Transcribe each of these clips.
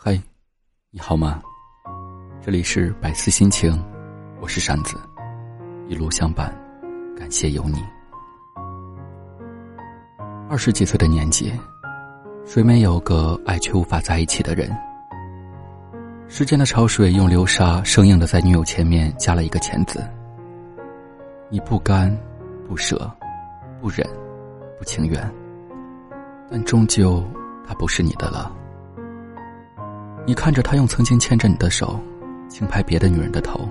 嗨，你好吗？这里是百思心情，我是扇子，一路相伴，感谢有你。二十几岁的年纪，谁没有个爱却无法在一起的人？时间的潮水用流沙生硬的在女友前面加了一个“钱”字，你不甘，不舍，不忍，不情愿，但终究他不是你的了。你看着他用曾经牵着你的手，轻拍别的女人的头。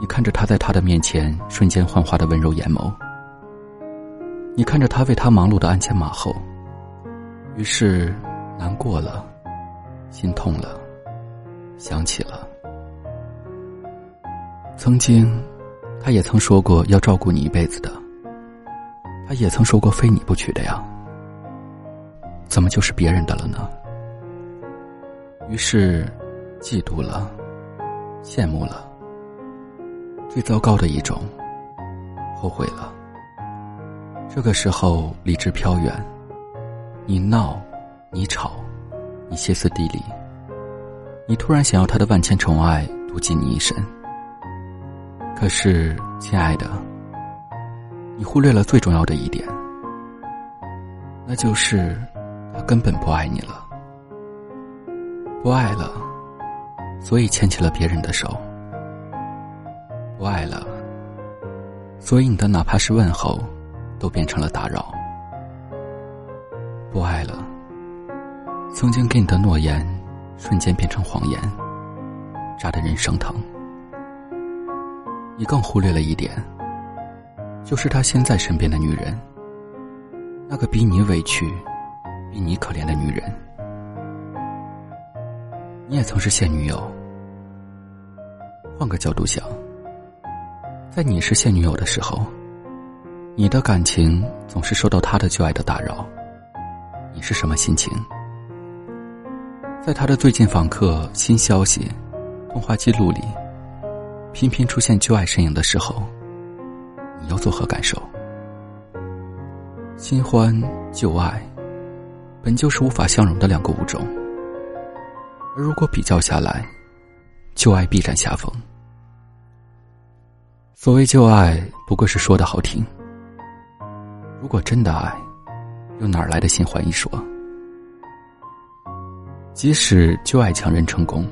你看着他在他的面前瞬间幻化的温柔眼眸。你看着他为他忙碌的鞍前马后。于是，难过了，心痛了，想起了曾经，他也曾说过要照顾你一辈子的。他也曾说过非你不娶的呀。怎么就是别人的了呢？于是，嫉妒了，羡慕了，最糟糕的一种，后悔了。这个时候，理智飘远，你闹，你吵，你歇斯底里，你突然想要他的万千宠爱，妒忌你一身。可是，亲爱的，你忽略了最重要的一点，那就是他根本不爱你了。不爱了，所以牵起了别人的手。不爱了，所以你的哪怕是问候，都变成了打扰。不爱了，曾经给你的诺言，瞬间变成谎言，扎得人生疼。你更忽略了一点，就是他现在身边的女人，那个比你委屈、比你可怜的女人。你也曾是现女友。换个角度想，在你是现女友的时候，你的感情总是受到他的旧爱的打扰，你是什么心情？在他的最近访客、新消息、通话记录里，频频出现旧爱身影的时候，你又作何感受？新欢、旧爱，本就是无法相容的两个物种。而如果比较下来，旧爱必占下风。所谓旧爱，不过是说的好听。如果真的爱，又哪来的新欢一说？即使旧爱强人成功，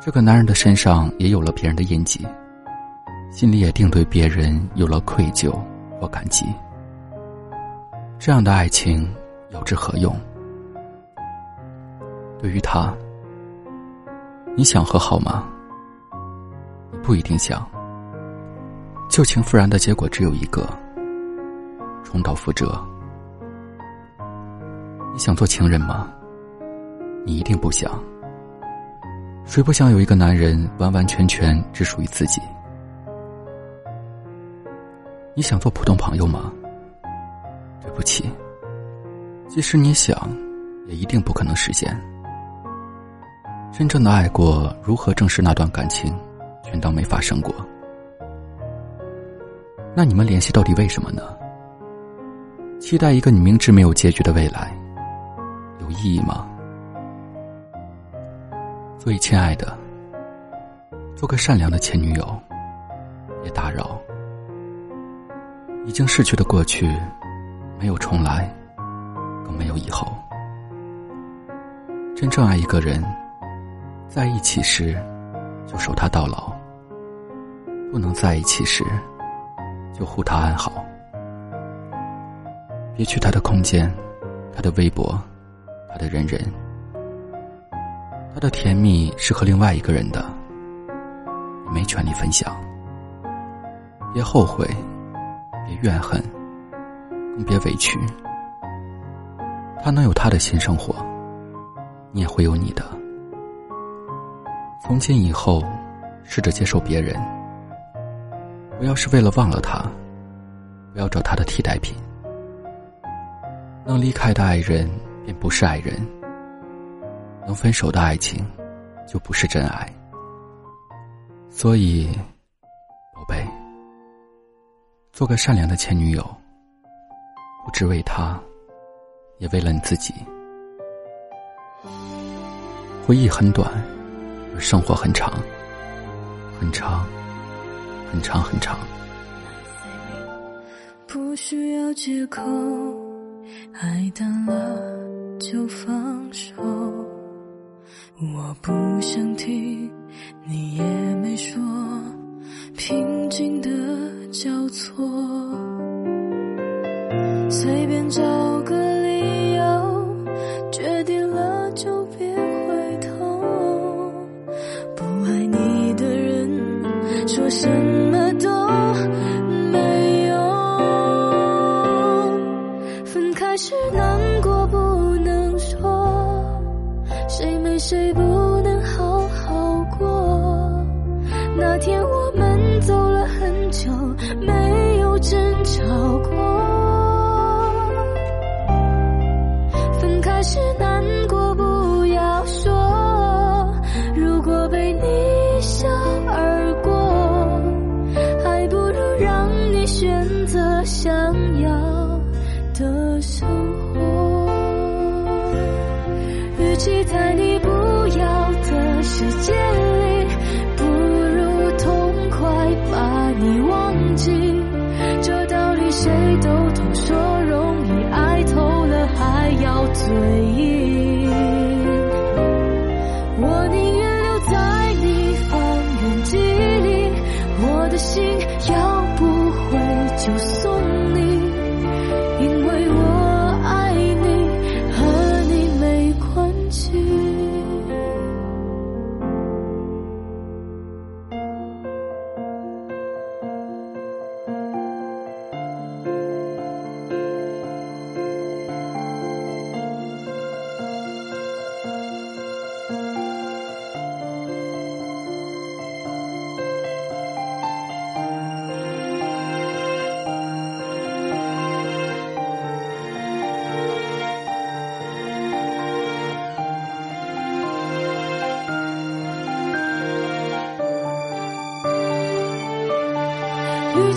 这个男人的身上也有了别人的印记，心里也定对别人有了愧疚或感激。这样的爱情有之何用？对于他。你想和好吗？不一定想。旧情复燃的结果只有一个：重蹈覆辙。你想做情人吗？你一定不想。谁不想有一个男人完完全全只属于自己？你想做普通朋友吗？对不起，即使你想，也一定不可能实现。真正的爱过，如何证实那段感情，全当没发生过？那你们联系到底为什么呢？期待一个你明知没有结局的未来，有意义吗？所以，亲爱的，做个善良的前女友，别打扰。已经逝去的过去，没有重来，更没有以后。真正爱一个人。在一起时，就守他到老；不能在一起时，就护他安好。别去他的空间，他的微博，他的人人，他的甜蜜是和另外一个人的，没权利分享。别后悔，别怨恨，更别委屈。他能有他的新生活，你也会有你的。从今以后，试着接受别人，不要是为了忘了他，不要找他的替代品。能离开的爱人，便不是爱人；能分手的爱情，就不是真爱。所以，宝贝，做个善良的前女友，不只为他，也为了你自己。回忆很短，生活很长，很长，很长，很长。不需要借口，爱淡了就放手。我不想听，你也没说，平静的交错，说什么都没用。分开时难过不能说，谁没谁不想要的生活。与其在你不要的世界里，不如痛快把你忘记。这道理谁都懂，说容易，爱透了还要嘴硬。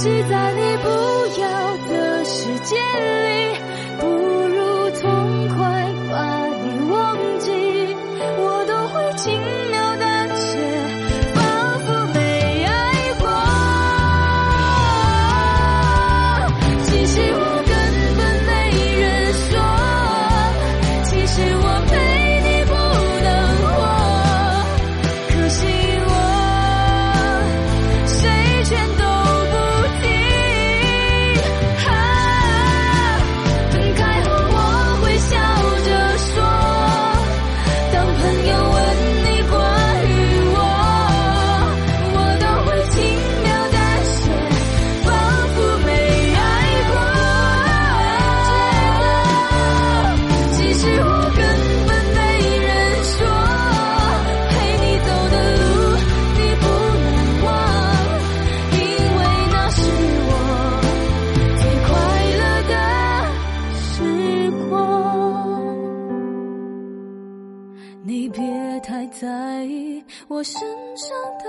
与其在你不要的世界里，不我身上的。